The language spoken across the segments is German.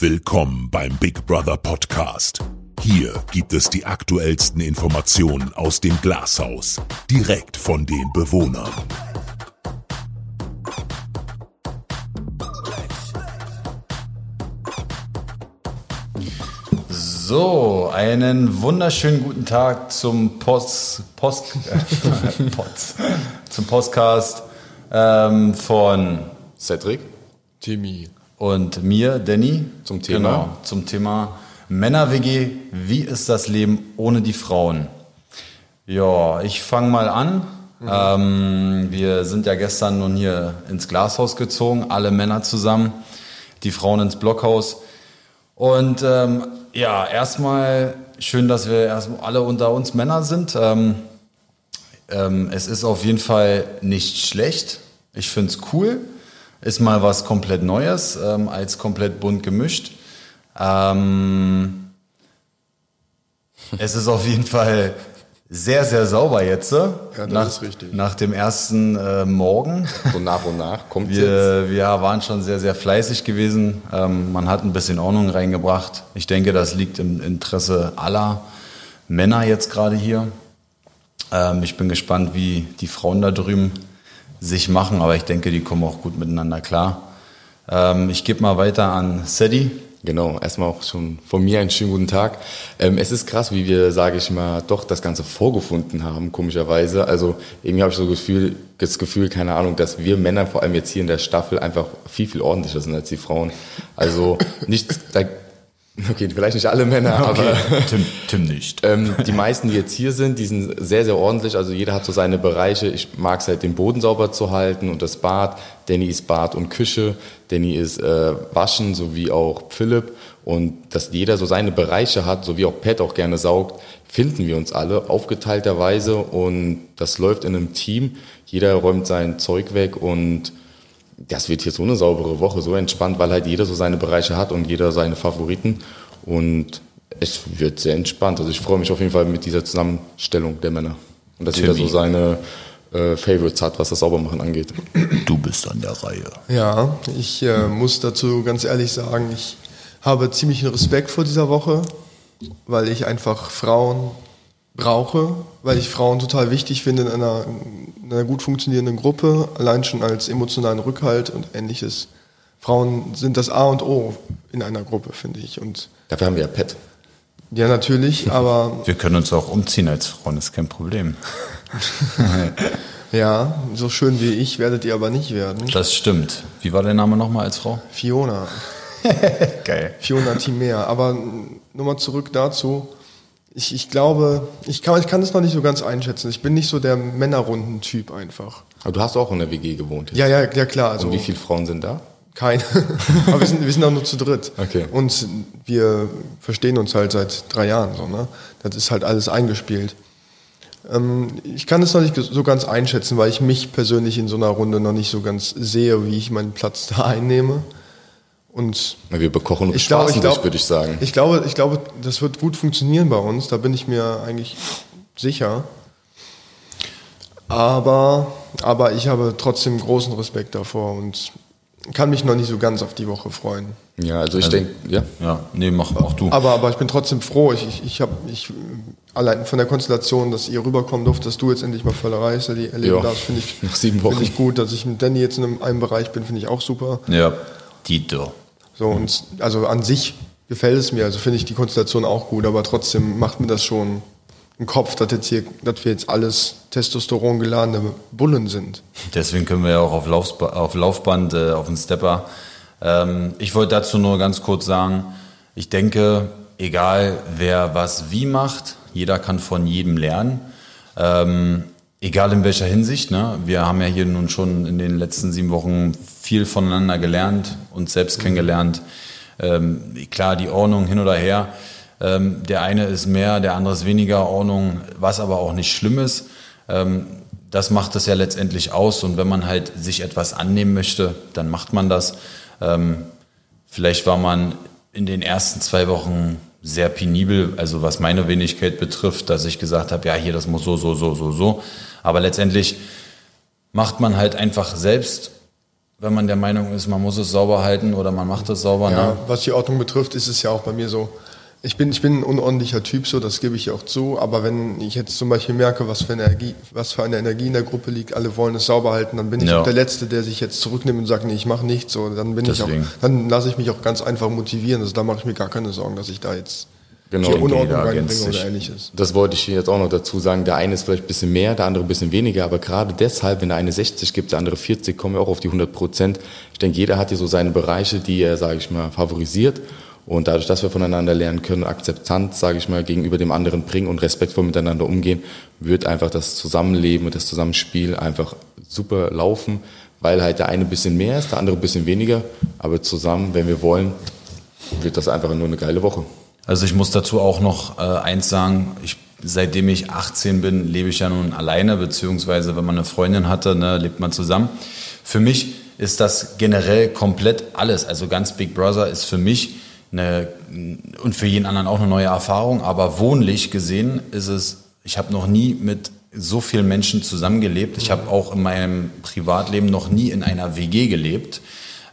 Willkommen beim Big Brother Podcast. Hier gibt es die aktuellsten Informationen aus dem Glashaus, direkt von den Bewohnern. So, einen wunderschönen guten Tag zum Post, Post, äh, Post zum Podcast ähm, von Cedric Timmy. Und mir, Danny, Zum Thema? Genau, zum Thema Männer-WG. Wie ist das Leben ohne die Frauen? Ja, ich fange mal an. Ähm, wir sind ja gestern nun hier ins Glashaus gezogen, alle Männer zusammen, die Frauen ins Blockhaus. Und ähm, ja, erstmal schön, dass wir erstmal alle unter uns Männer sind. Ähm, ähm, es ist auf jeden Fall nicht schlecht. Ich finde es cool. Ist mal was komplett Neues, ähm, als komplett bunt gemischt. Ähm, es ist auf jeden Fall sehr, sehr sauber jetzt. Ja, das nach, ist richtig. Nach dem ersten äh, Morgen. So nach und nach kommt jetzt. Wir, wir waren schon sehr, sehr fleißig gewesen. Ähm, man hat ein bisschen Ordnung reingebracht. Ich denke, das liegt im Interesse aller Männer jetzt gerade hier. Ähm, ich bin gespannt, wie die Frauen da drüben sich machen, aber ich denke, die kommen auch gut miteinander klar. Ähm, ich gebe mal weiter an Sadie. Genau, erstmal auch schon von mir einen schönen guten Tag. Ähm, es ist krass, wie wir, sage ich mal, doch das Ganze vorgefunden haben, komischerweise. Also irgendwie habe ich so Gefühl, das Gefühl, keine Ahnung, dass wir Männer, vor allem jetzt hier in der Staffel, einfach viel, viel ordentlicher sind als die Frauen. Also nicht, da, okay, vielleicht nicht alle Männer, aber Tim, Tim nicht. Ähm, die meisten, die jetzt hier sind, die sind sehr, sehr ordentlich. Also jeder hat so seine Bereiche. Ich mag es halt, den Boden sauber zu halten und das Bad. Danny ist Bad und Küche. Danny ist äh, Waschen, sowie auch Philipp. Und dass jeder so seine Bereiche hat, so wie auch Pat auch gerne saugt, finden wir uns alle aufgeteilterweise. Und das läuft in einem Team. Jeder räumt sein Zeug weg und das wird hier so eine saubere Woche, so entspannt, weil halt jeder so seine Bereiche hat und jeder seine Favoriten. Und es wird sehr entspannt. Also ich freue mich auf jeden Fall mit dieser Zusammenstellung der Männer. Und dass jeder so Timmy. seine äh, Favorites hat, was das Saubermachen angeht. Du bist an der Reihe. Ja, ich äh, muss dazu ganz ehrlich sagen, ich habe ziemlichen Respekt vor dieser Woche, weil ich einfach Frauen brauche, weil ich Frauen total wichtig finde in einer, in einer gut funktionierenden Gruppe, allein schon als emotionalen Rückhalt und ähnliches. Frauen sind das A und O in einer Gruppe, finde ich. Und Dafür haben wir ja Pet. ja, natürlich, aber Wir können uns auch umziehen als Frauen, ist kein Problem. ja, so schön wie ich werdet ihr aber nicht werden. Das stimmt. Wie war der Name nochmal als Frau? Fiona. Geil. Fiona Timea. Aber nochmal zurück dazu. Ich, ich glaube, ich kann, ich kann das noch nicht so ganz einschätzen. Ich bin nicht so der Männerrunden-Typ einfach. Aber du hast auch in der WG gewohnt. jetzt. Ja, ja, ja klar. Also Und wie viele Frauen sind da? Keine. Aber wir sind, wir sind auch nur zu dritt. Okay. Und wir verstehen uns halt seit drei Jahren so, ne? Das ist halt alles eingespielt. Ähm, ich kann es noch nicht so ganz einschätzen, weil ich mich persönlich in so einer Runde noch nicht so ganz sehe, wie ich meinen Platz da einnehme. Und Na, Wir bekochen und ich glaube, ich bespaßen dich, glaube, würde ich sagen. Ich glaube, ich glaube, das wird gut funktionieren bei uns. Da bin ich mir eigentlich sicher. Aber, aber ich habe trotzdem großen Respekt davor und kann mich noch nicht so ganz auf die Woche freuen. Ja, also ich denke, ja. Ja, nee, mach auch du. Aber, aber ich bin trotzdem froh. Ich, ich, ich habe ich, allein von der Konstellation, dass ihr rüberkommen durft, dass du jetzt endlich mal Völlerei erleben Ja, darfst, finde ich, nach sieben Wochen. finde ich gut. Dass ich mit Danny jetzt in einem, einem Bereich bin, finde ich auch super. Ja, Dieter. So, und also an sich gefällt es mir, also finde ich die Konstellation auch gut, aber trotzdem macht mir das schon einen Kopf, dass, jetzt hier, dass wir jetzt alles Testosteron geladene Bullen sind. Deswegen können wir ja auch auf, Laufsba auf Laufband, äh, auf den Stepper. Ähm, ich wollte dazu nur ganz kurz sagen, ich denke, egal wer was wie macht, jeder kann von jedem lernen. Ähm, egal in welcher Hinsicht. Ne? Wir haben ja hier nun schon in den letzten sieben Wochen viel voneinander gelernt, uns selbst kennengelernt. Ähm, klar, die Ordnung hin oder her. Ähm, der eine ist mehr, der andere ist weniger Ordnung, was aber auch nicht schlimm ist. Ähm, das macht es ja letztendlich aus. Und wenn man halt sich etwas annehmen möchte, dann macht man das. Ähm, vielleicht war man in den ersten zwei Wochen sehr penibel, also was meine Wenigkeit betrifft, dass ich gesagt habe, ja, hier, das muss so, so, so, so, so. Aber letztendlich macht man halt einfach selbst wenn man der Meinung ist, man muss es sauber halten oder man macht es sauber. Ja, ne? was die Ordnung betrifft, ist es ja auch bei mir so. Ich bin, ich bin ein unordentlicher Typ, so das gebe ich auch zu. Aber wenn ich jetzt zum Beispiel merke, was für, eine Energie, was für eine Energie in der Gruppe liegt, alle wollen es sauber halten, dann bin ich Ja. auch der Letzte, der sich jetzt zurücknimmt und sagt, nee, ich mache nichts. So, dann bin Deswegen. ich auch, dann lasse ich mich auch ganz einfach motivieren. Also da mache ich mir gar keine Sorgen, dass ich da jetzt Genau. denke, Unordnung jeder ergänzt reinbringe oder ähnliches. Das wollte ich jetzt auch noch dazu sagen. Der eine ist vielleicht ein bisschen mehr, der andere ein bisschen weniger, aber gerade deshalb, wenn der eine 60 gibt, der andere 40, kommen wir auch auf die 100 Prozent. Ich denke, jeder hat hier so seine Bereiche, die er, sage ich mal, favorisiert. Und dadurch, dass wir voneinander lernen können, Akzeptanz, sage ich mal, gegenüber dem anderen bringen und respektvoll miteinander umgehen, wird einfach das Zusammenleben und das Zusammenspiel einfach super laufen, weil halt der eine ein bisschen mehr ist, der andere ein bisschen weniger. Aber zusammen, wenn wir wollen, wird das einfach nur eine geile Woche. Also ich muss dazu auch noch äh, eins sagen, ich, seitdem ich 18 bin, lebe ich ja nun alleine, beziehungsweise wenn man eine Freundin hatte, ne, lebt man zusammen. Für mich ist das generell komplett alles. Also ganz Big Brother ist für mich eine, und für jeden anderen auch eine neue Erfahrung, aber wohnlich gesehen ist es, ich habe noch nie mit so vielen Menschen zusammengelebt. Ich habe auch in meinem Privatleben noch nie in einer WG gelebt.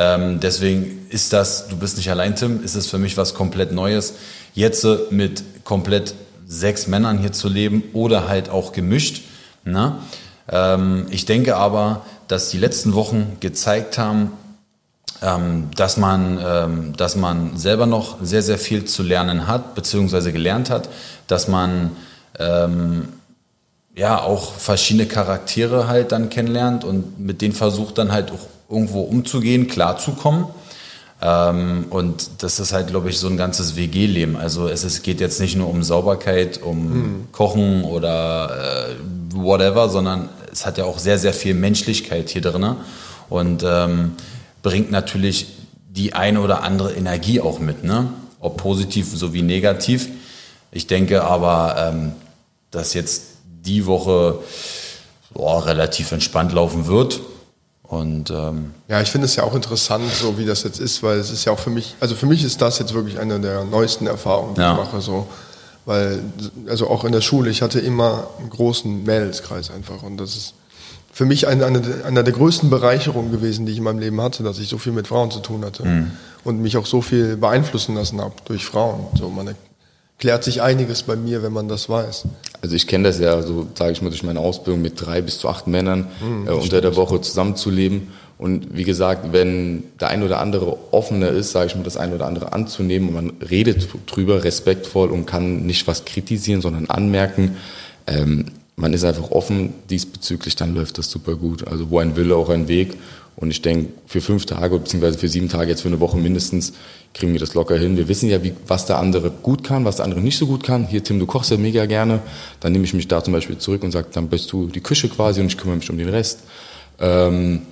Ähm, deswegen ist das, du bist nicht allein, Tim, ist es für mich was komplett Neues. Jetzt mit komplett sechs Männern hier zu leben oder halt auch gemischt. Ne? Ähm, ich denke aber, dass die letzten Wochen gezeigt haben, ähm, dass man, ähm, dass man selber noch sehr, sehr viel zu lernen hat, beziehungsweise gelernt hat, dass man ähm, ja auch verschiedene Charaktere halt dann kennenlernt und mit denen versucht dann halt auch irgendwo umzugehen, klarzukommen. Ähm, und das ist halt, glaube ich, so ein ganzes WG-Leben. Also es ist, geht jetzt nicht nur um Sauberkeit, um Kochen oder äh, whatever, sondern es hat ja auch sehr, sehr viel Menschlichkeit hier drin und ähm, bringt natürlich die eine oder andere Energie auch mit, ne? ob positiv sowie negativ. Ich denke aber, ähm, dass jetzt die Woche boah, relativ entspannt laufen wird. Und ähm, Ja, ich finde es ja auch interessant, so wie das jetzt ist, weil es ist ja auch für mich, also für mich ist das jetzt wirklich eine der neuesten Erfahrungen, die Ja. ich mache, so. Weil, also auch in der Schule, ich hatte immer einen großen Mädelskreis einfach und das ist für mich eine, eine, einer der größten Bereicherungen gewesen, die ich in meinem Leben hatte, dass ich so viel mit Frauen zu tun hatte und mich auch so viel beeinflussen lassen habe durch Frauen. So, man erklärt sich einiges bei mir, wenn man das weiß. Also ich kenne das ja, so sage ich mal, durch meine Ausbildung mit drei bis zu acht Männern äh, unter der Woche zusammenzuleben. Und wie gesagt, wenn der ein oder andere offener ist, sage ich mal, das ein oder andere anzunehmen und man redet drüber respektvoll und kann nicht was kritisieren, sondern anmerken, ähm, man ist einfach offen diesbezüglich, dann läuft das super gut. Also wo ein Wille, auch ein Weg. Und ich denke, für fünf Tage beziehungsweise für sieben Tage, jetzt für eine Woche mindestens, kriegen wir das locker hin. Wir wissen ja, wie, was der andere gut kann, was der andere nicht so gut kann. Hier, Tim, du kochst ja mega gerne. Dann nehme ich mich da zum Beispiel zurück und sage, dann bist du die Küche quasi und ich kümmere mich um den Rest. Ähm,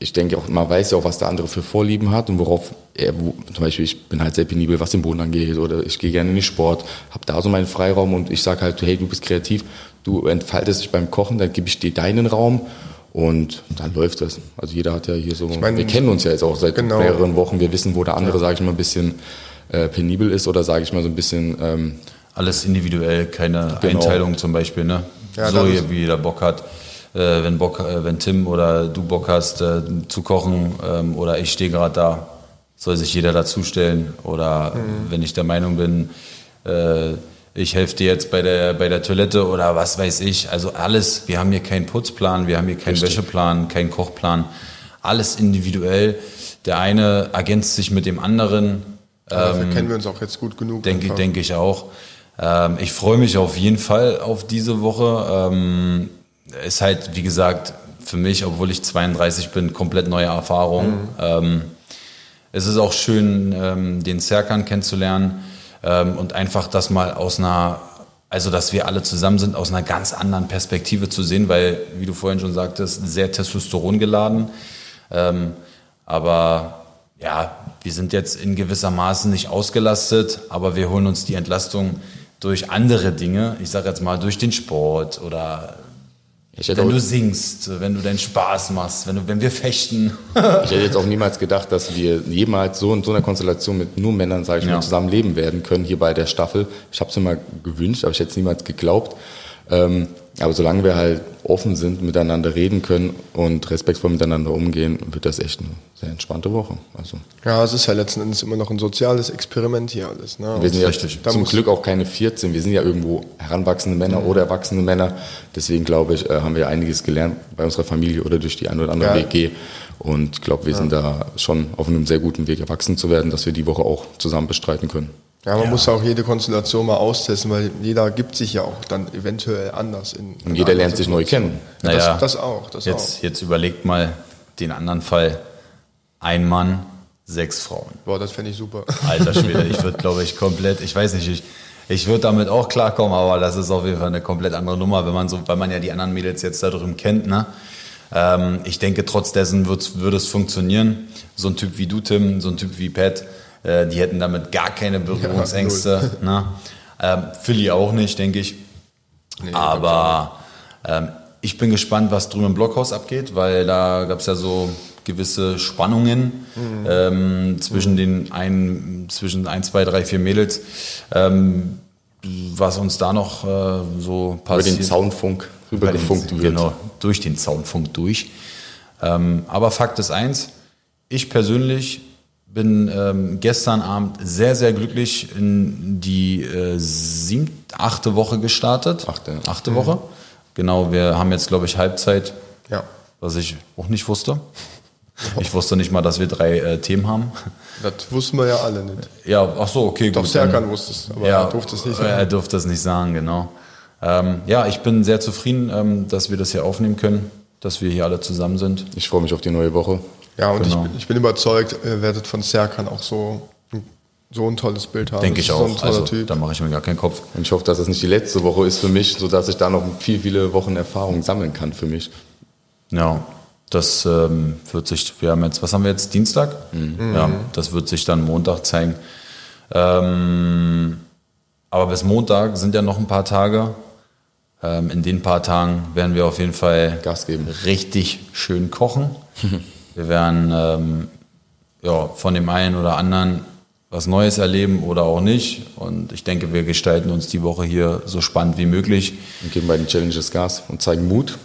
ich denke auch, man weiß ja auch, was der andere für Vorlieben hat und worauf er, wo, zum Beispiel, ich bin halt sehr penibel, was den Boden angeht oder ich gehe gerne in den Sport, habe da so meinen Freiraum und ich sage halt, hey, du bist kreativ, du entfaltest dich beim Kochen, dann gebe ich dir deinen Raum und dann läuft das. Also jeder hat ja hier so, meine, wir kennen uns ja jetzt auch seit genau. mehreren Wochen, wir wissen, wo der andere, sage ich mal, ein bisschen äh, penibel ist oder sage ich mal so ein bisschen, ähm, alles individuell, keine Genau. Einteilung zum Beispiel, ne? Ja, so hier, wie jeder Bock hat. Äh, wenn Bock, äh, wenn Tim oder du Bock hast äh, zu kochen ähm, oder ich stehe gerade da, soll sich jeder dazustellen. Oder Mhm. wenn ich der Meinung bin, äh, ich helfe dir jetzt bei der, bei der Toilette oder was weiß ich. Also alles, wir haben hier keinen Putzplan, wir haben hier keinen Wäscheplan, keinen Kochplan. Alles individuell. Der eine ergänzt sich mit dem anderen. Dafür kennen wir uns auch jetzt gut genug. Denke, einfach. denke ich auch. Ähm, ich freue mich auf jeden Fall auf diese Woche. Ähm, ist halt, wie gesagt, für mich, obwohl ich 32 bin, komplett neue Erfahrung. Ähm, es ist auch schön, ähm, den Serkan kennenzulernen ähm, und einfach das mal aus einer, also dass wir alle zusammen sind, aus einer ganz anderen Perspektive zu sehen, weil, wie du vorhin schon sagtest, sehr Testosteron geladen. Ähm, aber ja, wir sind jetzt in gewisser Maßen nicht ausgelastet, aber wir holen uns die Entlastung durch andere Dinge. Ich sage jetzt mal durch den Sport oder wenn du singst, wenn du deinen Spaß machst, wenn, du, wenn wir fechten. Ich hätte jetzt auch niemals gedacht, dass wir jemals so in so einer Konstellation mit nur Männern, sage ich Ja. mal, zusammen leben werden können hier bei der Staffel. Ich habe es mir mal gewünscht, aber ich hätte es niemals geglaubt. Ähm, Aber solange wir halt offen sind, miteinander reden können und respektvoll miteinander umgehen, wird das echt eine sehr entspannte Woche. Also Ja, es ist ja letzten Endes immer noch ein soziales Experiment hier alles. Ne? wir sind ja richtig. Zum Glück auch keine 14, wir sind ja irgendwo heranwachsende Männer oder erwachsene Männer. Deswegen glaube ich, äh, haben wir einiges gelernt bei unserer Familie oder durch die ein oder andere Ja. WG. Und ich glaube, wir sind da schon auf einem sehr guten Weg, erwachsen zu werden, dass wir die Woche auch zusammen bestreiten können. Ja, man muss auch jede Konstellation mal austesten, weil jeder gibt sich ja auch dann eventuell anders. In, Und jeder lernt sich neu kennen. Ja, Naja, das, das auch, das Jetzt, auch. jetzt überlegt mal den anderen Fall. Ein Mann, sechs Frauen. Boah, das fände ich super. Alter Schwede, ich würde, glaube ich, komplett, ich weiß nicht, ich, ich würde damit auch klarkommen, aber das ist auf jeden Fall eine komplett andere Nummer, wenn man so, weil man ja die anderen Mädels jetzt da drüben kennt, ne? Ähm, ich denke, trotz dessen würde es funktionieren. So ein Typ wie du, Tim, so ein Typ wie Pat, äh, die hätten damit gar keine Berührungsängste. ne? ähm, Philly auch nicht, denke ich. Aber ähm, ich bin gespannt, was drüben im Blockhaus abgeht, weil da gab es ja so gewisse Spannungen ähm, zwischen den ein, zwischen ein, zwei, drei, vier Mädels. Ähm, was uns da noch äh, so Über passiert. den Zaunfunk rübergefunkt wird. Genau, durch den Zaunfunk durch. Ähm, aber Fakt ist eins, ich persönlich bin ähm, gestern Abend sehr, sehr glücklich in die äh, siebte, achte Woche gestartet. Achte. Achte Woche. Genau, wir haben jetzt, glaube ich, Halbzeit, Ja, was ich auch nicht wusste. Ich wusste nicht mal, dass wir drei äh, Themen haben. das wussten wir ja alle nicht. Ja, ach so, okay, Doch gut. Serkan dann- wusste es, aber ja, er durfte es nicht Er sagen. durfte es nicht sagen, genau. Ähm, ja, ich bin sehr zufrieden, ähm, dass wir das hier aufnehmen können, dass wir hier alle zusammen sind. Ich freue mich auf die neue Woche. Ja, und Genau. ich, bin- ich bin überzeugt, ihr werdet von Serkan auch so, ein- so ein tolles Bild haben. Denke ich ist So ein auch. toller Also, Typ. da mache ich mir gar keinen Kopf. Und ich hoffe, dass das nicht die letzte Woche ist für mich, sodass ich da noch viel, viele Wochen Erfahrung sammeln kann für mich. Ja, das ähm, wird sich, wir haben jetzt, was haben wir jetzt, Dienstag? Ja, das wird sich dann Montag zeigen. Ähm, aber bis Montag sind ja noch ein paar Tage. Ähm, in den paar Tagen werden wir auf jeden Fall Gas geben. richtig schön kochen. wir werden ähm, ja, von dem einen oder anderen was Neues erleben oder auch nicht. Und ich denke, wir gestalten uns die Woche hier so spannend wie möglich. Und geben bei den Challenges Gas und zeigen Mut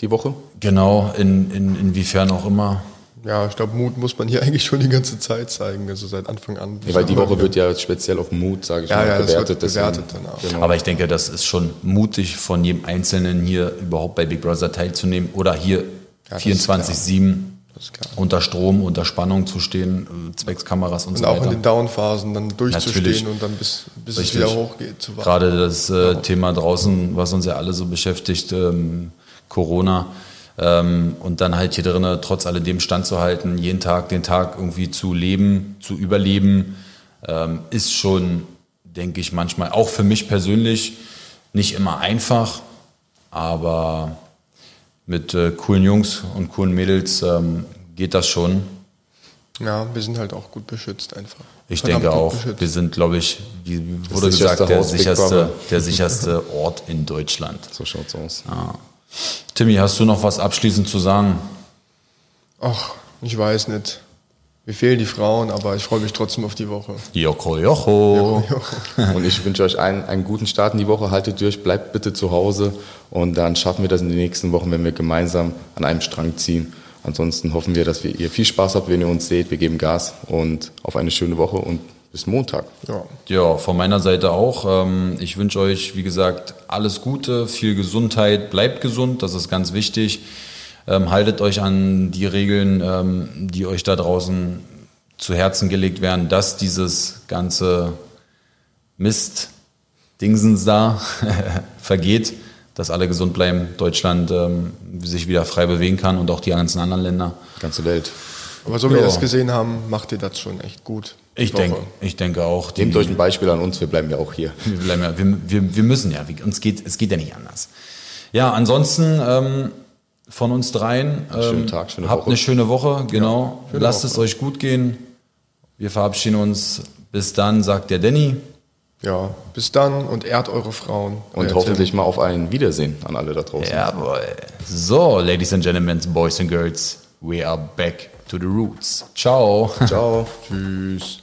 die Woche. Genau, in, in, inwiefern auch immer. Ja, ich glaube, Mut muss man hier eigentlich schon die ganze Zeit zeigen, also seit Anfang an. Ja, weil die Woche wird ja speziell auf Mut, sage ich Ja, mal, ja, das wird bewertet. deswegen- auch. Genau. Aber ich denke, das ist schon mutig von jedem Einzelnen hier überhaupt bei Big Brother teilzunehmen oder hier das ist 24-7 Das ist klar. Unter Strom, unter Spannung zu stehen, äh, zwecks Kameras und, Und so auch in weiter. den Downphasen dann durchzustehen Natürlich. und dann bis, bis es wieder hochgeht. Zu warten. Gerade das äh, Thema draußen, was uns ja alle so beschäftigt, ähm, Corona. Ähm, und dann halt hier drinnen trotz alledem standzuhalten, jeden Tag den Tag irgendwie zu leben, zu überleben, ähm, ist schon, denke ich, manchmal auch für mich persönlich nicht immer einfach, aber mit äh, coolen Jungs und coolen Mädels ähm, geht das schon. Ja, wir sind halt auch gut beschützt einfach. Ich Verdammt denke auch, beschützt. wir sind, glaube ich, wie wurde gesagt, der Haus, sicherste, der sicherste Ort in Deutschland. So schaut's aus. Timmy, hast du noch was abschließend zu sagen? Ach, ich weiß nicht. Mir fehlen die Frauen, aber ich freue mich trotzdem auf die Woche. Joko, Jocho. Und ich wünsche euch einen, einen guten Start in die Woche. Haltet durch, bleibt bitte zu Hause. Und dann schaffen wir das in den nächsten Wochen, wenn wir gemeinsam an einem Strang ziehen. Ansonsten hoffen wir, dass wir, ihr viel Spaß habt, wenn ihr uns seht. Wir geben Gas und auf eine schöne Woche und bis Montag. Ja. Ja, von meiner Seite auch. Ähm, Ich wünsche euch, wie gesagt, alles Gute, viel Gesundheit, bleibt gesund, das ist ganz wichtig. Ähm, Haltet euch an die Regeln, ähm, die euch da draußen zu Herzen gelegt werden, dass dieses ganze Mist, Dingsens da vergeht, dass alle gesund bleiben, Deutschland ähm, sich wieder frei bewegen kann und auch die ganzen anderen Länder. Ganze Welt. Aber so wie wir Ja. das gesehen haben, macht ihr das schon echt gut. die Ich denke, ich denke auch. die- Nehmt euch ein Beispiel an uns, wir bleiben ja auch hier. Wir, bleiben ja, wir, wir, wir müssen ja, wir- uns geht, es geht ja nicht anders. Ja, ansonsten ähm, von uns dreien, ähm, schönen Tag, schöne habt Woche. eine schöne Woche, genau. schöne Lasst Woche. es euch gut gehen. Wir verabschieden uns. Bis dann, sagt der Danny. Ja, bis dann und ehrt eure Frauen. Und Euer hoffentlich mal auf ein Wiedersehen an alle da draußen. Jawohl. So, Ladies and Gentlemen, Boys and Girls, we are back to the roots. Ciao. Ciao. Tschüss.